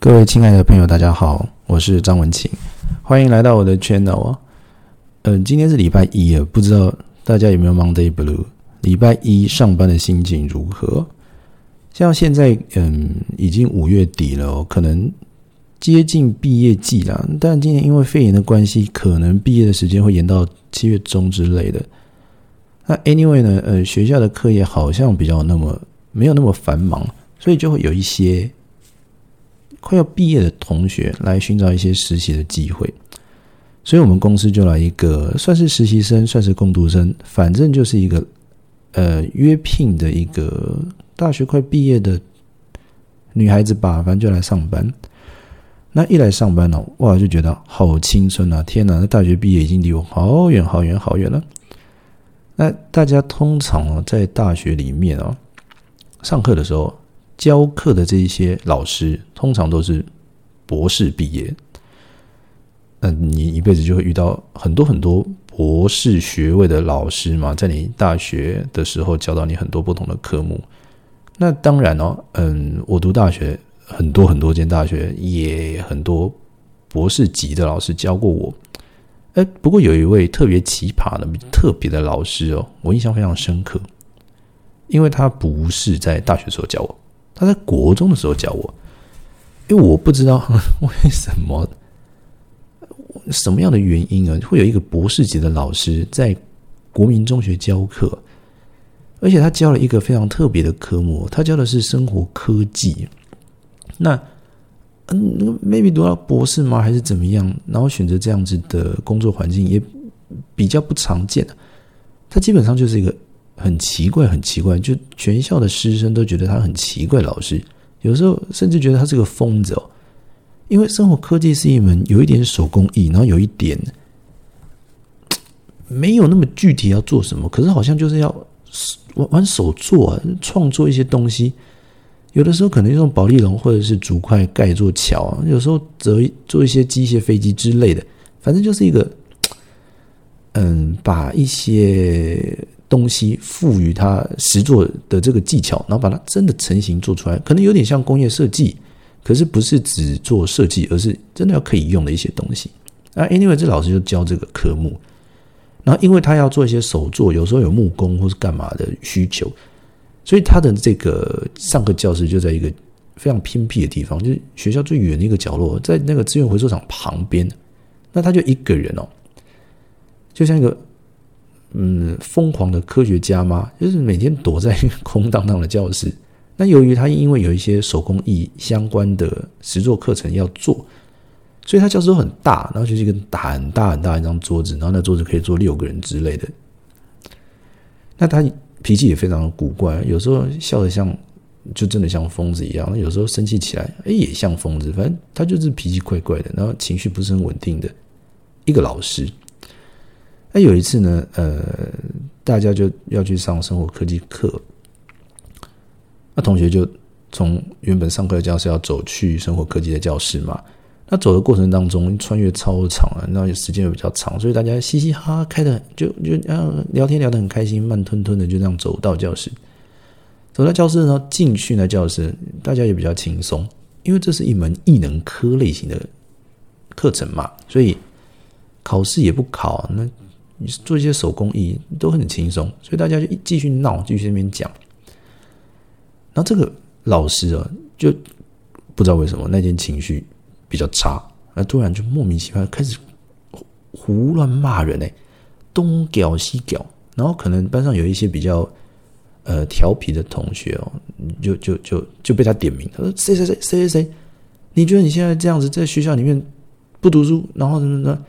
各位亲爱的朋友，大家好，我是张文琴，欢迎来到我的 channel 啊。嗯，今天是礼拜一啊，不知道大家有没有 Monday Blue？礼拜一上班的心情如何？像现在，嗯，已经五月底了哦，可能接近毕业季了。但今年因为肺炎的关系，可能毕业的时间会延到七月中之类的。那 Anyway 呢，呃，学校的课业好像比较那么没有那么繁忙，所以就会有一些。快要毕业的同学来寻找一些实习的机会，所以我们公司就来一个算是实习生，算是工读生，反正就是一个呃约聘的一个大学快毕业的女孩子吧，反正就来上班。那一来上班呢，哇，就觉得好青春啊！天哪，那大学毕业已经离我好远好远好远了。那大家通常在大学里面啊，上课的时候。教课的这一些老师，通常都是博士毕业。那你一辈子就会遇到很多很多博士学位的老师嘛，在你大学的时候教到你很多不同的科目。那当然哦，嗯，我读大学很多很多间大学，也很多博士级的老师教过我。哎，不过有一位特别奇葩的、特别的老师哦，我印象非常深刻，因为他不是在大学时候教我。他在国中的时候教我，因为我不知道 为什么什么样的原因啊，会有一个博士级的老师在国民中学教课，而且他教了一个非常特别的科目，他教的是生活科技。那嗯，maybe 读到博士吗？还是怎么样？然后选择这样子的工作环境也比较不常见他基本上就是一个。很奇怪，很奇怪，就全校的师生都觉得他很奇怪。老师有时候甚至觉得他是个疯子哦。因为生活科技是一门有一点手工艺，然后有一点没有那么具体要做什么，可是好像就是要玩玩手做，创作一些东西。有的时候可能用保利龙或者是竹块盖座桥，有时候则做一些机械飞机之类的。反正就是一个，嗯，把一些。东西赋予它实作的这个技巧，然后把它真的成型做出来，可能有点像工业设计，可是不是只做设计，而是真的要可以用的一些东西。啊，anyway，这老师就教这个科目，然后因为他要做一些手作，有时候有木工或是干嘛的需求，所以他的这个上课教室就在一个非常偏僻的地方，就是学校最远的一个角落，在那个资源回收厂旁边。那他就一个人哦，就像一个。嗯，疯狂的科学家吗？就是每天躲在空荡荡的教室。那由于他因为有一些手工艺相关的实作课程要做，所以他教室都很大，然后就是一个大很大很大一张桌子，然后那桌子可以坐六个人之类的。那他脾气也非常的古怪，有时候笑得像就真的像疯子一样，有时候生气起来，哎，也像疯子。反正他就是脾气怪怪的，然后情绪不是很稳定的一个老师。那有一次呢，呃，大家就要去上生活科技课，那同学就从原本上课的教室要走去生活科技的教室嘛。那走的过程当中，穿越超长啊，那时间又比较长，所以大家嘻嘻哈哈开的就就啊聊天聊得很开心，慢吞吞的就这样走到教室。走到教室呢，进去呢教室，大家也比较轻松，因为这是一门异能科类型的课程嘛，所以考试也不考那。你做一些手工艺都很轻松，所以大家就一继续闹，继续那边讲。然后这个老师啊，就不知道为什么那天情绪比较差，那突然就莫名其妙开始胡乱骂人哎，东屌西屌。然后可能班上有一些比较呃调皮的同学哦，就就就就被他点名，他说谁谁谁谁谁谁，你觉得你现在这样子在学校里面不读书，然后什么的。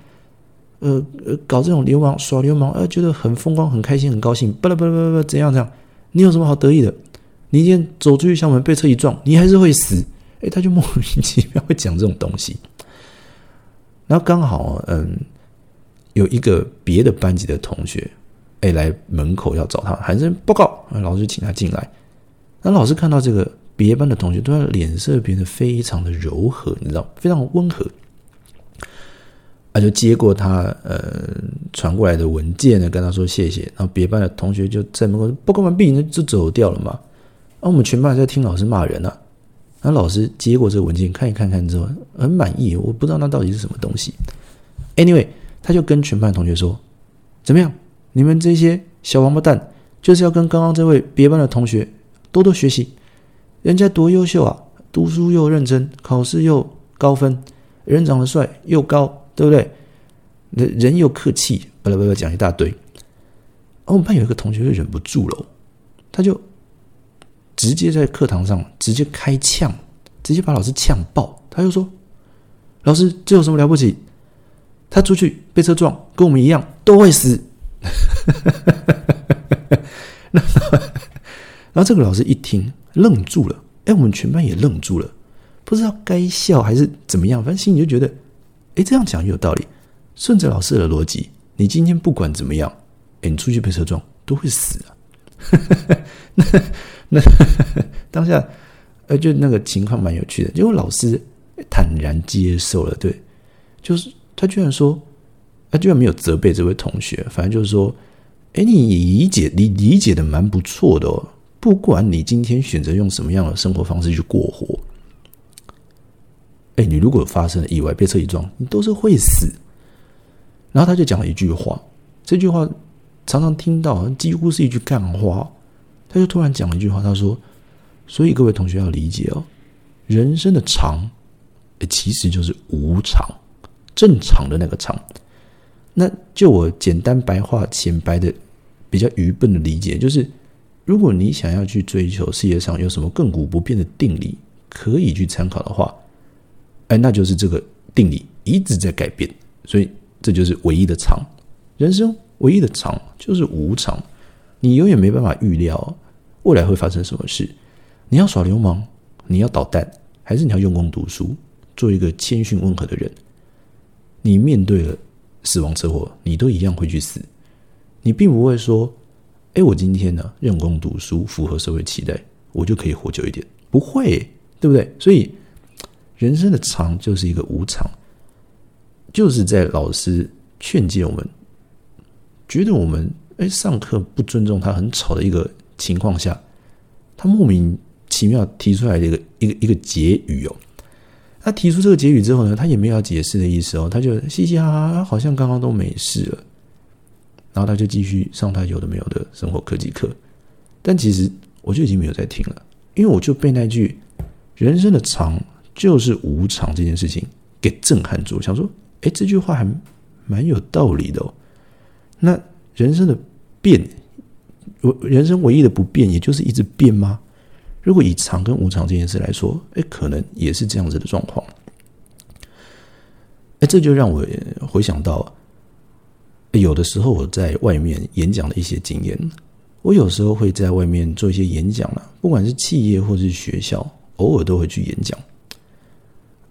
呃呃，搞这种流氓耍流氓，呃，觉得很风光、很开心、很高兴，巴拉巴拉巴拉，怎样怎样？你有什么好得意的？你今天走出去校门被车一撞，你还是会死。哎，他就莫名其妙会讲这种东西。然后刚好，嗯，有一个别的班级的同学，哎，来门口要找他，喊声报告，老师请他进来。那老师看到这个别班的同学，突然脸色变得非常的柔和，你知道，非常温和。啊就接过他呃传过来的文件呢，跟他说谢谢。然后别班的同学就在门口报告完毕，那就走掉了嘛。然后我们全班在听老师骂人呢。然后老师接过这个文件看一看看之后，很满意。我不知道那到底是什么东西。Anyway，他就跟全班同学说：“怎么样？你们这些小王八蛋，就是要跟刚刚这位别班的同学多多学习。人家多优秀啊，读书又认真，考试又高分，人长得帅又高，对不对？人人又客气，巴拉巴拉讲一大堆。我们班有一个同学就忍不住了，他就。”直接在课堂上直接开呛，直接把老师呛爆。他就说：“老师，这有什么了不起？他出去被车撞，跟我们一样都会死。”然后这个老师一听愣住了，哎，我们全班也愣住了，不知道该笑还是怎么样，反正心里就觉得，哎，这样讲有道理。顺着老师的逻辑，你今天不管怎么样，哎，你出去被车撞都会死啊。那。那当下，呃，就那个情况蛮有趣的，结果老师坦然接受了，对，就是他居然说，他居然没有责备这位同学，反正就是说，哎，你理解，你理解的蛮不错的哦，不管你今天选择用什么样的生活方式去过活，哎，你如果发生了意外被车一撞，你都是会死。然后他就讲了一句话，这句话常常听到，几乎是一句干话。他就突然讲了一句话，他说：“所以各位同学要理解哦，人生的长，其实就是无常，正常的那个常。那就我简单白话浅白的、比较愚笨的理解，就是如果你想要去追求世界上有什么亘古不变的定理可以去参考的话，哎，那就是这个定理一直在改变，所以这就是唯一的常。人生唯一的常就是无常。”你永远没办法预料未来会发生什么事。你要耍流氓，你要捣蛋，还是你要用功读书，做一个谦逊温和的人？你面对了死亡车祸，你都一样会去死。你并不会说：“哎，我今天呢，用功读书，符合社会期待，我就可以活久一点。”不会，对不对？所以，人生的长就是一个无常，就是在老师劝诫我们，觉得我们。哎，上课不尊重他，很吵的一个情况下，他莫名其妙提出来的一个一个一个结语哦。他提出这个结语之后呢，他也没有要解释的意思哦，他就嘻嘻哈哈，好像刚刚都没事了。然后他就继续上他有的没有的生活科技课，但其实我就已经没有在听了，因为我就被那句“人生的长就是无常”这件事情给震撼住，想说，哎，这句话还蛮有道理的哦。那人生的。变，我人生唯一的不变，也就是一直变吗？如果以常跟无常这件事来说，哎，可能也是这样子的状况。哎，这就让我回想到，有的时候我在外面演讲的一些经验。我有时候会在外面做一些演讲了，不管是企业或是学校，偶尔都会去演讲。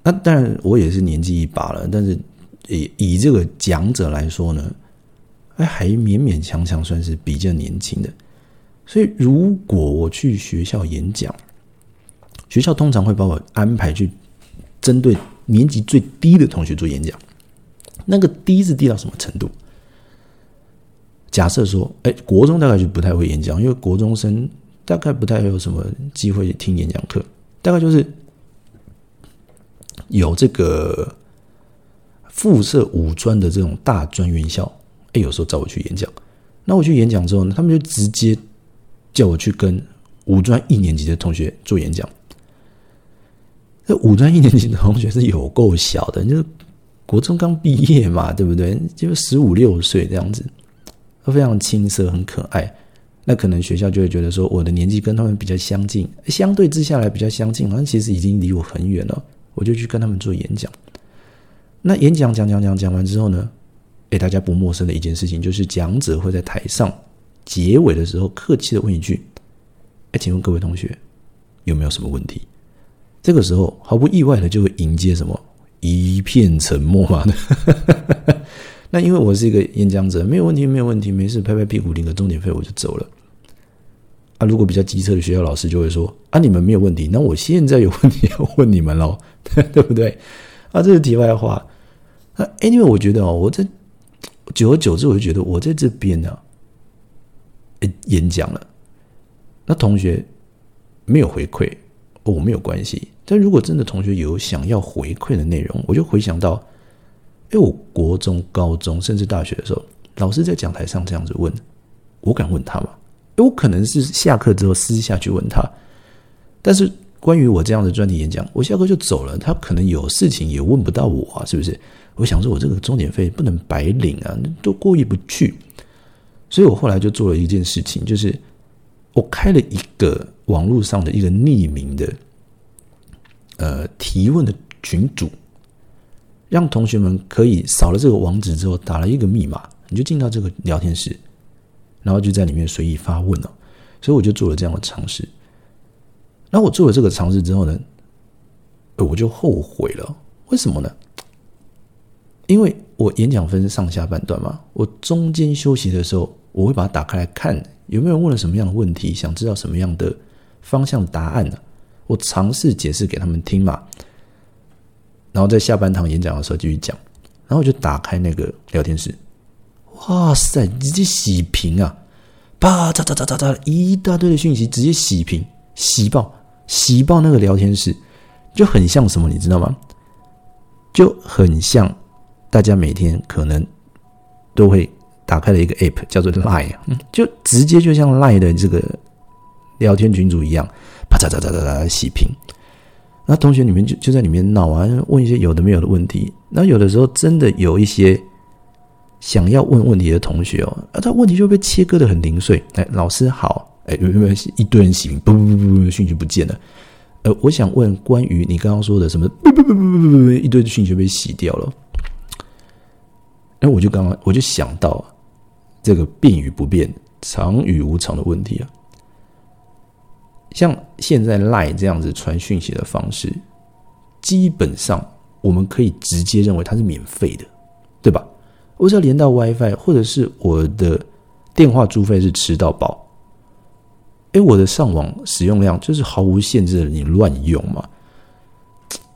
那当然，我也是年纪一把了，但是以以这个讲者来说呢？哎，还勉勉强强算是比较年轻的，所以如果我去学校演讲，学校通常会把我安排去针对年级最低的同学做演讲。那个低是低到什么程度？假设说，哎，国中大概就不太会演讲，因为国中生大概不太有什么机会听演讲课，大概就是有这个附设五专的这种大专院校。哎，有时候找我去演讲，那我去演讲之后呢，他们就直接叫我去跟五专一年级的同学做演讲。这五专一年级的同学是有够小的，就是国中刚毕业嘛，对不对？就十五六岁这样子，都非常青涩，很可爱。那可能学校就会觉得说，我的年纪跟他们比较相近，相对之下来比较相近，好像其实已经离我很远了。我就去跟他们做演讲。那演讲讲讲讲讲完之后呢？哎，大家不陌生的一件事情，就是讲者会在台上结尾的时候客气的问一句：“哎，请问各位同学有没有什么问题？”这个时候毫不意外的就会迎接什么一片沉默嘛。那因为我是一个演讲者，没有问题，没有问题，没事，拍拍屁股领个钟点费我就走了。啊，如果比较机车的学校老师就会说：“啊，你们没有问题，那我现在有问题要问你们喽，对不对？”啊，这是题外话。那 anyway，我觉得哦，我在。久而久之，我就觉得我在这边呢，演讲了，那同学没有回馈，我没有关系。但如果真的同学有想要回馈的内容，我就回想到，哎，我国中、高中甚至大学的时候，老师在讲台上这样子问，我敢问他吗？我可能是下课之后私下去问他，但是关于我这样的专题演讲，我下课就走了，他可能有事情也问不到我啊，是不是？我想说，我这个钟点费不能白领啊，都过意不去，所以我后来就做了一件事情，就是我开了一个网络上的一个匿名的，呃，提问的群组，让同学们可以扫了这个网址之后，打了一个密码，你就进到这个聊天室。然后就在里面随意发问了，所以我就做了这样的尝试。那我做了这个尝试之后呢，我就后悔了。为什么呢？因为我演讲分上下半段嘛，我中间休息的时候，我会把它打开来看，有没有人问了什么样的问题，想知道什么样的方向答案呢？我尝试解释给他们听嘛。然后在下半场演讲的时候继续讲，然后我就打开那个聊天室。哇塞！直接洗屏啊！啪嚓嚓嚓嚓嚓，一大堆的讯息直接洗屏、洗爆、洗爆那个聊天室，就很像什么，你知道吗？就很像大家每天可能都会打开的一个 app，叫做 Line，就直接就像 Line 的这个聊天群组一样，啪嚓嚓嚓嚓嚓洗屏。那同学里面就就在里面闹啊，问一些有的没有的问题。那有的时候真的有一些。想要问问题的同学哦，啊，他问题就被切割的很零碎。哎，老师好，哎，有没有一堆人洗屏？不不不不，讯息不见了。呃，我想问关于你刚刚说的什么？不不不不不不不，一堆的讯息被洗掉了。哎，我就刚刚我就想到这个变与不变、长与无常的问题啊。像现在赖这样子传讯息的方式，基本上我们可以直接认为它是免费的，对吧？我只要连到 WiFi，或者是我的电话租费是吃到饱，哎，我的上网使用量就是毫无限制的，你乱用嘛。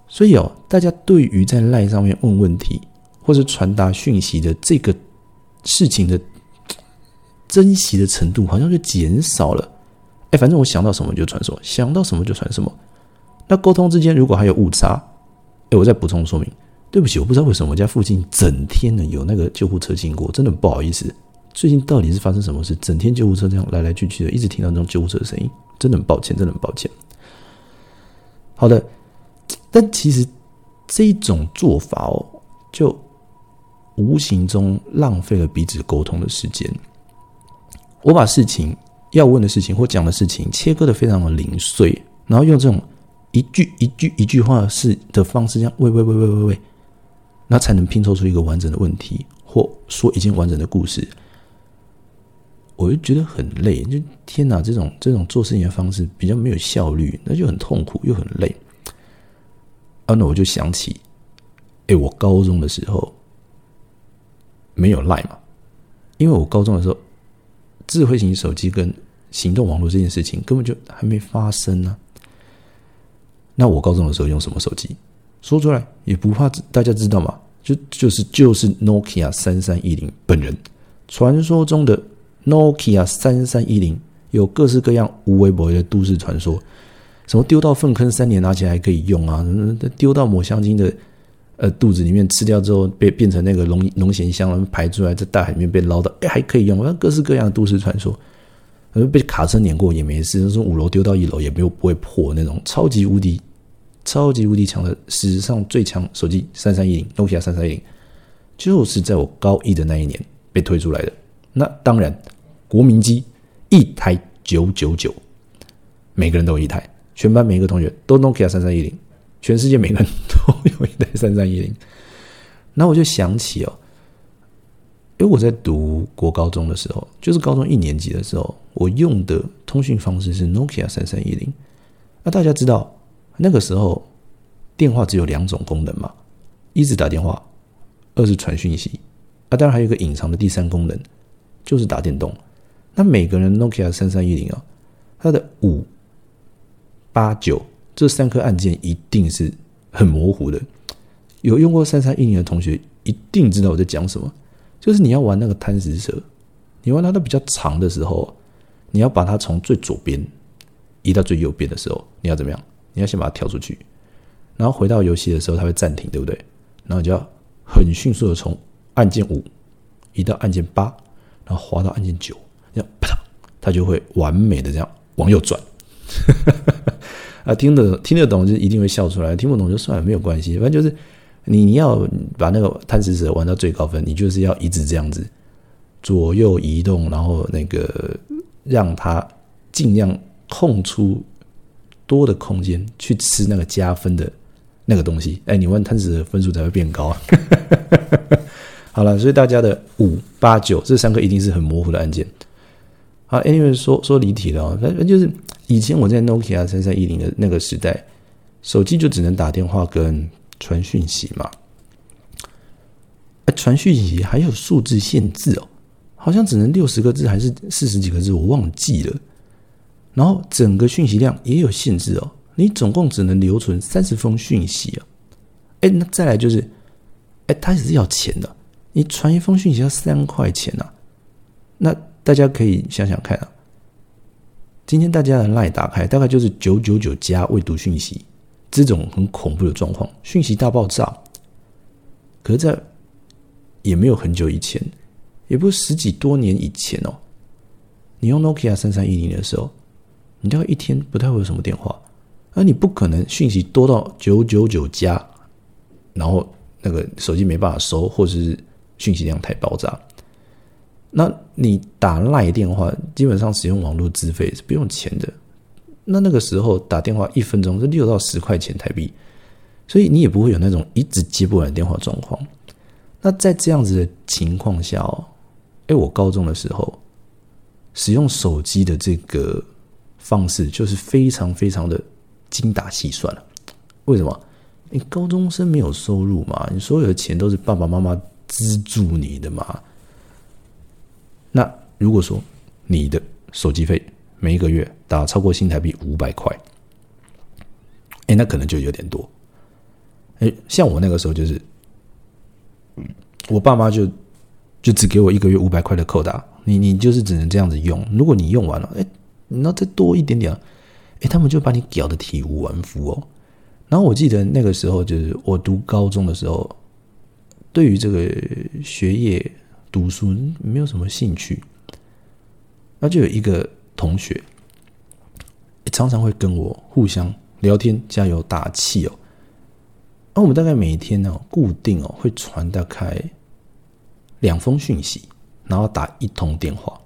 所以哦，大家对于在 LINE 上面问问题或者传达讯息的这个事情的珍惜的程度，好像就减少了。哎，反正我想到什么就传什么，想到什么就传什么。那沟通之间如果还有误差，哎，我再补充说明。对不起，我不知道为什么我家附近整天呢有那个救护车经过，真的不好意思。最近到底是发生什么事？整天救护车这样来来去去的，一直听到那种救护车的声音，真的很抱歉，真的很抱歉。好的，但其实这种做法哦，就无形中浪费了彼此沟通的时间。我把事情要问的事情或讲的事情切割的非常的零碎，然后用这种一句一句一句话式的方式，这样喂喂喂喂喂喂。那才能拼凑出一个完整的问题，或说一件完整的故事。我就觉得很累，就天哪，这种这种做事情的方式比较没有效率，那就很痛苦又很累。啊，那我就想起，哎，我高中的时候没有赖嘛，因为我高中的时候，智慧型手机跟行动网络这件事情根本就还没发生呢。那我高中的时候用什么手机？说出来也不怕大家知道嘛？就就是就是 Nokia 三三一零本人，传说中的 Nokia 三三一零有各式各样无微不微的都市传说，什么丢到粪坑三年拿起来还可以用啊，丢到抹香鲸的呃肚子里面吃掉之后被变成那个龙龙涎香排出来在大海里面被捞到，哎还可以用，各式各样的都市传说，被卡车碾过也没事，从五楼丢到一楼也没有不会破那种超级无敌。超级无敌强的史上最强手机三三一零，Nokia 三三一零，就是在我高一的那一年被推出来的。那当然，国民机一台九九九，每个人都有一台，全班每一个同学都 Nokia 三三一零，全世界每个人都有一台三三一零。那我就想起哦，因为我在读国高中的时候，就是高中一年级的时候，我用的通讯方式是 Nokia 三三一零。那大家知道？那个时候，电话只有两种功能嘛，一是打电话，二是传讯息。啊，当然还有一个隐藏的第三功能，就是打电动。那每个人 Nokia 三三一零啊，它的五、八、九这三颗按键一定是很模糊的。有用过三三一零的同学一定知道我在讲什么，就是你要玩那个贪食蛇，你玩它的比较长的时候，你要把它从最左边移到最右边的时候，你要怎么样？你要先把它跳出去，然后回到游戏的时候，它会暂停，对不对？然后就要很迅速的从按键五移到按键八，然后滑到按键九，这样啪，它就会完美的这样往右转。啊，听得听得懂就一定会笑出来，听不懂就算了，没有关系。反正就是你你要把那个贪食蛇玩到最高分，你就是要一直这样子左右移动，然后那个让它尽量空出多的空间去吃那个加分的那个东西。哎，你问贪食的分数才会变高。好了，所以大家的五八九这三个一定是很模糊的按键。啊，anyway 说说离题了，反正就是。以前我在 Nokia 三三一零的那个时代，手机就只能打电话跟传讯息嘛。传讯息还有数字限制哦，好像只能六十个字还是四十几个字，我忘记了。然后整个讯息量也有限制哦，你总共只能留存三十封讯息啊。哎，那再来就是，哎，它也是要钱的，你传一封讯息要三块钱呐。那大家可以想想看啊。今天大家的 line 打开，大概就是九九九加未读讯息，这种很恐怖的状况，讯息大爆炸。可是，在也没有很久以前，也不是十几多年以前哦。你用 Nokia 三三一零的时候，你大概一天不太会有什么电话，而你不可能讯息多到九九九加，然后那个手机没办法收，或者是讯息量太爆炸。那你打赖电话，基本上使用网络资费是不用钱的。那那个时候打电话一分钟是六到十块钱台币，所以你也不会有那种一直接不完电话状况。那在这样子的情况下哦，哎，我高中的时候使用手机的这个方式就是非常非常的精打细算了。为什么？你高中生没有收入嘛，你所有的钱都是爸爸妈妈资助你的嘛。那如果说你的手机费每一个月打超过新台币五百块，哎，那可能就有点多。哎，像我那个时候就是，我爸妈就就只给我一个月五百块的扣打，你你就是只能这样子用。如果你用完了，哎，那再多一点点，哎，他们就把你搞得体无完肤哦。然后我记得那个时候就是我读高中的时候，对于这个学业。读书没有什么兴趣，那就有一个同学，常常会跟我互相聊天、加油打气哦。那我们大概每天呢，固定哦会传大概两封讯息，然后打一通电话。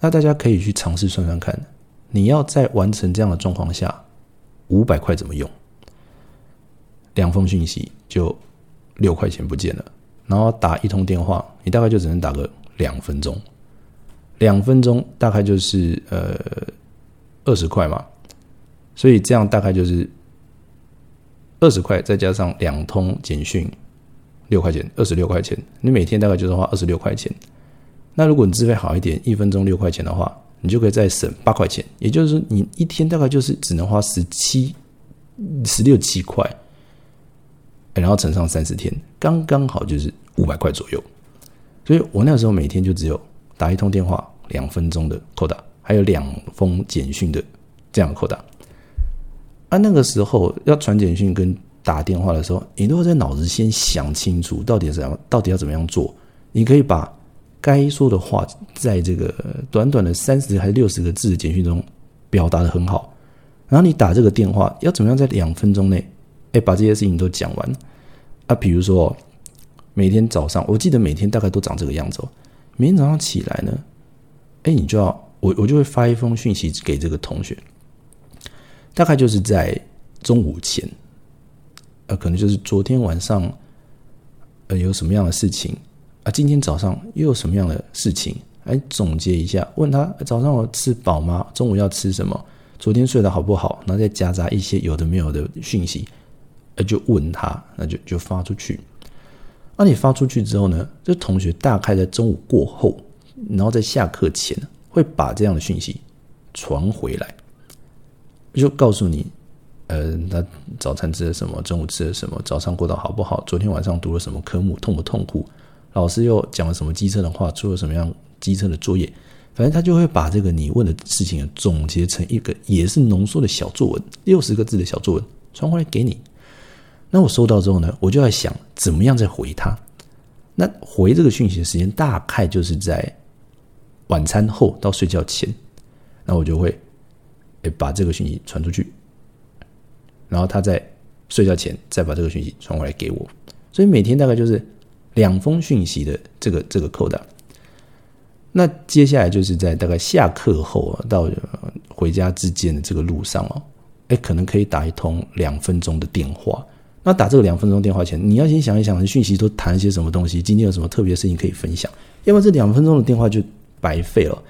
那大家可以去尝试算算看，你要在完成这样的状况下，五百块怎么用？两封讯息就六块钱不见了。然后打一通电话，你大概就只能打个两分钟，两分钟大概就是呃二十块嘛，所以这样大概就是二十块，再加上两通简讯六块钱，二十六块钱。你每天大概就是花二十六块钱。那如果你资费好一点，一分钟六块钱的话，你就可以再省八块钱。也就是说，你一天大概就是只能花十七、十六七块。然后乘上三十天，刚刚好就是五百块左右。所以我那时候每天就只有打一通电话两分钟的扣打，还有两封简讯的这样扣打。啊，那个时候要传简讯跟打电话的时候，你都要在脑子先想清楚到底怎样，到底要怎么样做。你可以把该说的话在这个短短的三十还是六十个字的简讯中表达的很好，然后你打这个电话要怎么样在两分钟内，哎，把这些事情都讲完。啊，比如说每天早上，我记得每天大概都长这个样子哦。每天早上起来呢，哎，你就要我我就会发一封讯息给这个同学，大概就是在中午前，呃，可能就是昨天晚上，呃，有什么样的事情今天早上又有什么样的事情？来总结一下，问他早上我吃饱吗？中午要吃什么？昨天睡得好不好？然后再夹杂一些有的没有的讯息。就问他，那就就发出去。那你发出去之后呢？这同学大概在中午过后，然后在下课前，会把这样的讯息传回来，就告诉你，呃，他早餐吃了什么，中午吃了什么，早上过得好不好？昨天晚上读了什么科目，痛不痛苦？老师又讲了什么机车的话，做了什么样机车的作业？反正他就会把这个你问的事情总结成一个也是浓缩的小作文，六十个字的小作文传回来给你。那我收到之后呢，我就在想怎么样再回他。那回这个讯息的时间大概就是在晚餐后到睡觉前，那我就会诶把这个讯息传出去，然后他在睡觉前再把这个讯息传回来给我。所以每天大概就是两封讯息的这个这个扣打。那接下来就是在大概下课后啊，到回家之间的这个路上哦，哎，可能可以打一通两分钟的电话。那打这个两分钟电话前，你要先想一想，讯息都谈一些什么东西，今天有什么特别的事情可以分享，要不然这两分钟的电话就白费了。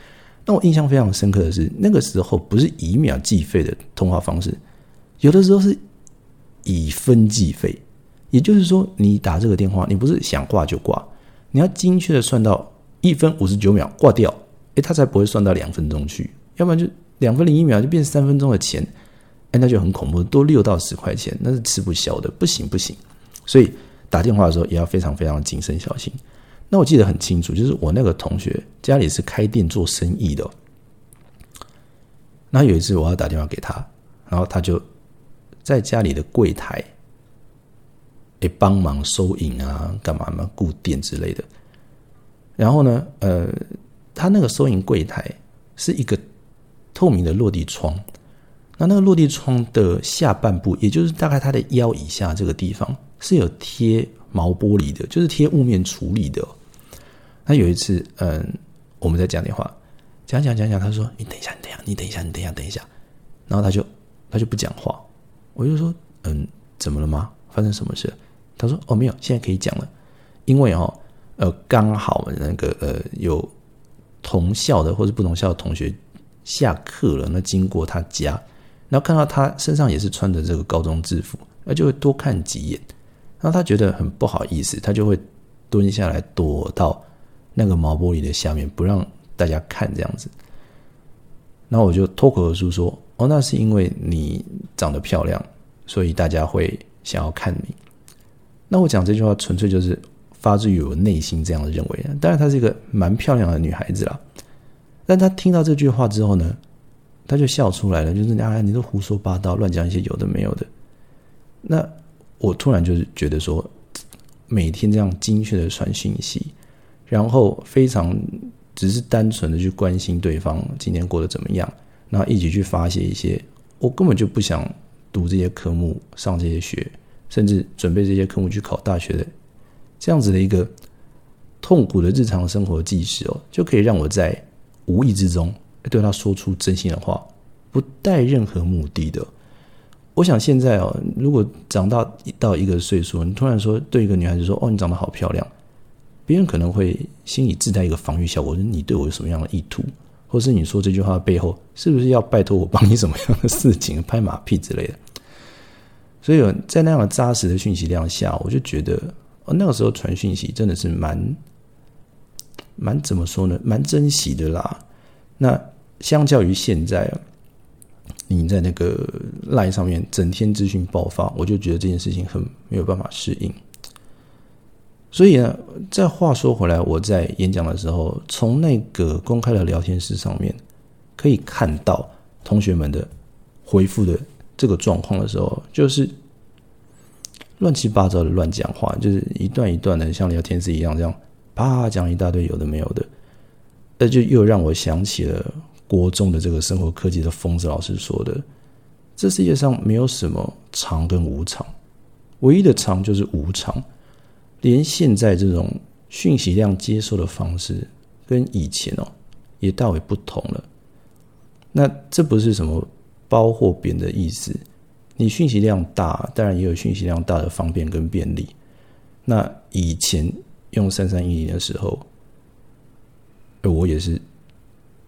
那我印象非常深刻的是，那个时候不是以秒计费的通话方式，有的时候是以分计费，也就是说，你打这个电话，你不是想挂就挂，你要精确的算到。一分五十九秒挂掉，哎，他才不会算到两分钟去，要不然就两分零一秒就变三分钟的钱，哎，那就很恐怖，多六到十块钱，那是吃不消的，不行不行。所以打电话的时候也要非常非常谨慎小心。那我记得很清楚，就是我那个同学家里是开店做生意的，那有一次我要打电话给他，然后他就在家里的柜台，哎，帮忙收银啊，干嘛嘛，顾店之类的。然后呢，呃，他那个收银柜台是一个透明的落地窗，那那个落地窗的下半部，也就是大概他的腰以下这个地方是有贴毛玻璃的，就是贴雾面处理的。那有一次，嗯，我们在讲电话，讲讲讲讲，他说：“你等一下，你等一下，你等一下，你等一下，等一下。”然后他就他就不讲话，我就说：“嗯，怎么了吗？发生什么事？”他说：“哦，没有，现在可以讲了，因为哦。”呃，刚好那个呃，有同校的或者不同校的同学下课了，那经过他家，然后看到他身上也是穿着这个高中制服，那就会多看几眼，然后他觉得很不好意思，他就会蹲下来躲到那个毛玻璃的下面，不让大家看这样子。然后我就脱口而出说：“哦，那是因为你长得漂亮，所以大家会想要看你。”那我讲这句话纯粹就是。发自于我内心这样的认为，当然她是一个蛮漂亮的女孩子啦。但她听到这句话之后呢，她就笑出来了，就是啊，你都胡说八道，乱讲一些有的没有的。那我突然就是觉得说，每天这样精确的传讯息，然后非常只是单纯的去关心对方今天过得怎么样，然后一起去发泄一些我根本就不想读这些科目、上这些学，甚至准备这些科目去考大学的。这样子的一个痛苦的日常生活纪实哦，就可以让我在无意之中对他说出真心的话，不带任何目的的。我想现在哦，如果长大到一个岁数，你突然说对一个女孩子说：“哦，你长得好漂亮。”别人可能会心里自带一个防御效果，说你对我有什么样的意图，或是你说这句话背后是不是要拜托我帮你什么样的事情，拍马屁之类的。所以在那样的扎实的讯息量下，我就觉得。那个时候传讯息真的是蛮蛮怎么说呢？蛮珍惜的啦。那相较于现在，你在那个 line 上面整天资讯爆发，我就觉得这件事情很没有办法适应。所以呢，再话说回来，我在演讲的时候，从那个公开的聊天室上面可以看到同学们的回复的这个状况的时候，就是。乱七八糟的乱讲话，就是一段一段的，像聊天室一样，这样啪讲一大堆有的没有的，那就又让我想起了国中的这个生活科技的疯子老师说的：这世界上没有什么常跟无常，唯一的常就是无常。连现在这种讯息量接收的方式，跟以前哦也大为不同了。那这不是什么包或贬的意思。你讯息量大，当然也有讯息量大的方便跟便利。那以前用三三一零的时候，我也是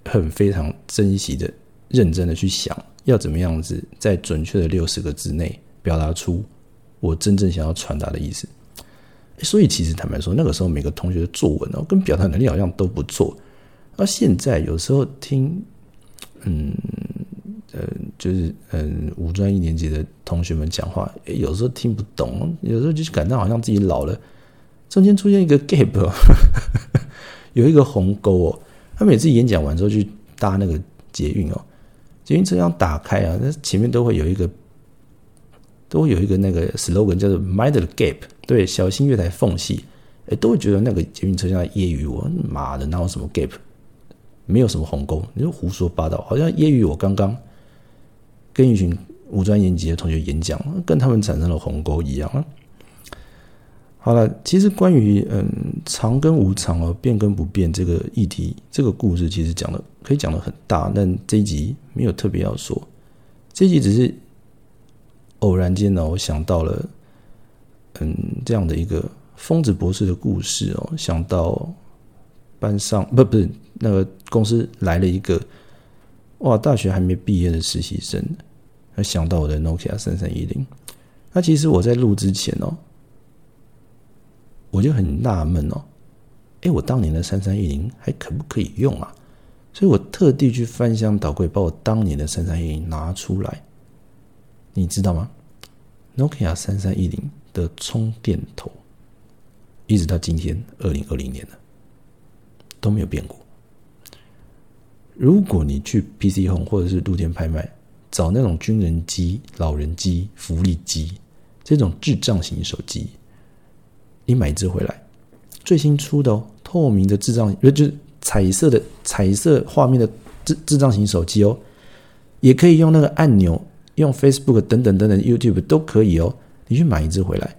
很非常珍惜的、认真的去想，要怎么样子在准确的六十个字内表达出我真正想要传达的意思。所以，其实坦白说，那个时候每个同学的作文哦，跟表达能力好像都不错。那现在有时候听，嗯。呃，就是嗯，五专一年级的同学们讲话，有时候听不懂，有时候就是感到好像自己老了，中间出现一个 gap，有一个鸿沟哦，他每次演讲完之后去搭那个捷运哦，捷运车厢打开啊，那前面都会有一个，都会有一个那个 slogan 叫做 “mind the gap”，对，小心月台缝隙，哎，都会觉得那个捷运车厢揶揄我，妈的，哪有什么 gap，没有什么鸿沟，你就胡说八道，好像揶揄我刚刚跟一群五专年级的同学演讲，跟他们产生了鸿沟一样。好了，其实关于嗯常跟无常哦，变跟不变这个议题，这个故事其实讲的可以讲的很大，但这一集没有特别要说，这一集只是偶然间呢，我想到了嗯这样的一个疯子博士的故事哦，想到班上不不是那个公司来了一个哇大学还没毕业的实习生，想到我的 Nokia 三三一零，那其实我在录之前哦。我就很纳闷哦，哎，我当年的三三一零还可不可以用啊？所以我特地去翻箱倒柜，把我当年的三三一零拿出来。你知道吗？Nokia 三三一零的充电头，一直到今天二零二零年了都没有变过。如果你去 PC Home 或者是露天拍卖找那种军人机、老人机、福利机这种智障型手机。你买一只回来，最新出的哦，透明的智障，就是彩色的彩色画面的智智障型手机哦，也可以用那个按钮，用 Facebook 等等等等 YouTube 都可以哦。你去买一只回来，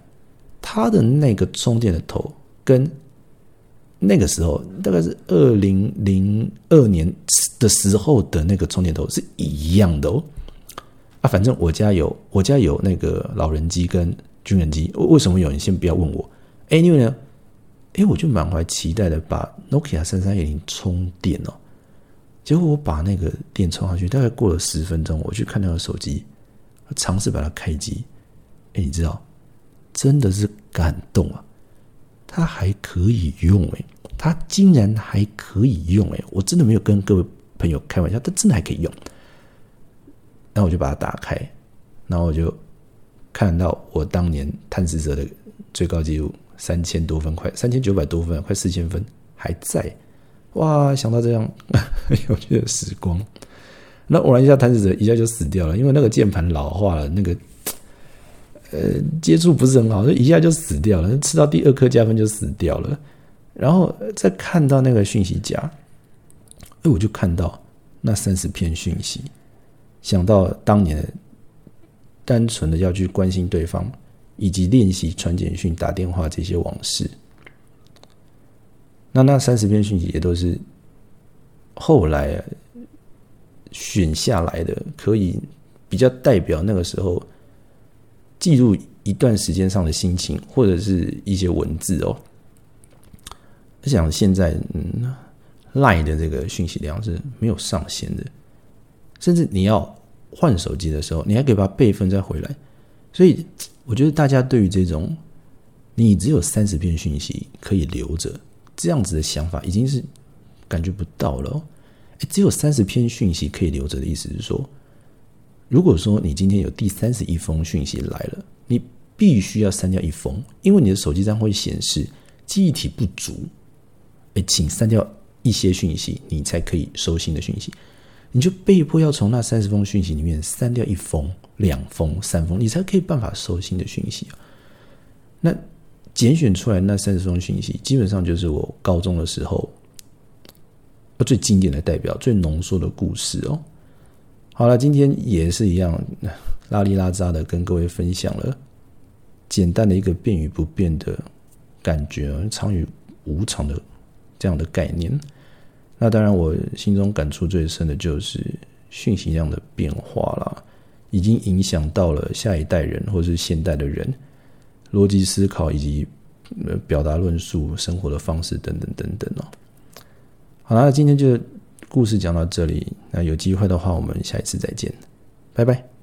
它的那个充电的头跟那个时候大概是二零零二年的时候的那个充电头是一样的哦。啊，反正我家有我家有那个老人机跟军人机，为什么有？你先不要问我。哎，因为呢，哎，我就满怀期待的把 Nokia 三三一零充电哦，结果我把那个电充上去，大概过了十分钟，我去看那个手机，尝试把它开机，哎，你知道，真的是感动啊，它还可以用哎，它竟然还可以用哎，我真的没有跟各位朋友开玩笑，它真的还可以用。那我就把它打开，然后我就看到我当年探视者的最高纪录。三千多分，快三千九百多分，快四千分还在，哇！想到这样 有趣的时光，那偶然一下弹指者一下就死掉了，因为那个键盘老化了，那个呃接触不是很好，所以一下就死掉了。吃到第二颗加分就死掉了。然后再看到那个讯息夹，哎，我就看到那三十篇讯息，想到当年单纯的要去关心对方。以及练习传简讯、打电话这些往事，那那三十篇讯息也都是后来选下来的，可以比较代表那个时候记录一段时间上的心情，或者是一些文字哦。我想现在嗯，Line 的这个讯息量是没有上限的，甚至你要换手机的时候，你还可以把备份再回来，所以。我觉得大家对于这种你只有三十篇讯息可以留着这样子的想法，已经是感觉不到了。哎，只有三十篇讯息可以留着的意思是说，如果说你今天有第三十一封讯息来了，你必须要删掉一封，因为你的手机上会显示记忆体不足。哎，请删掉一些讯息，你才可以收新的讯息。你就被迫要从那三十封讯息里面删掉一封。两封、三封，你才可以办法收新的讯息那拣选出来那三十封讯息，基本上就是我高中的时候最经典的代表、最浓缩的故事哦。好了，今天也是一样，拉里拉扎的跟各位分享了简单的一个变与不变的感觉，常与无常的这样的概念。那当然，我心中感触最深的就是讯息量的变化了。已经影响到了下一代人，或是现代的人逻辑思考以及表达论述、生活的方式等等等等哦。好了，今天就故事讲到这里，那有机会的话，我们下一次再见，拜拜。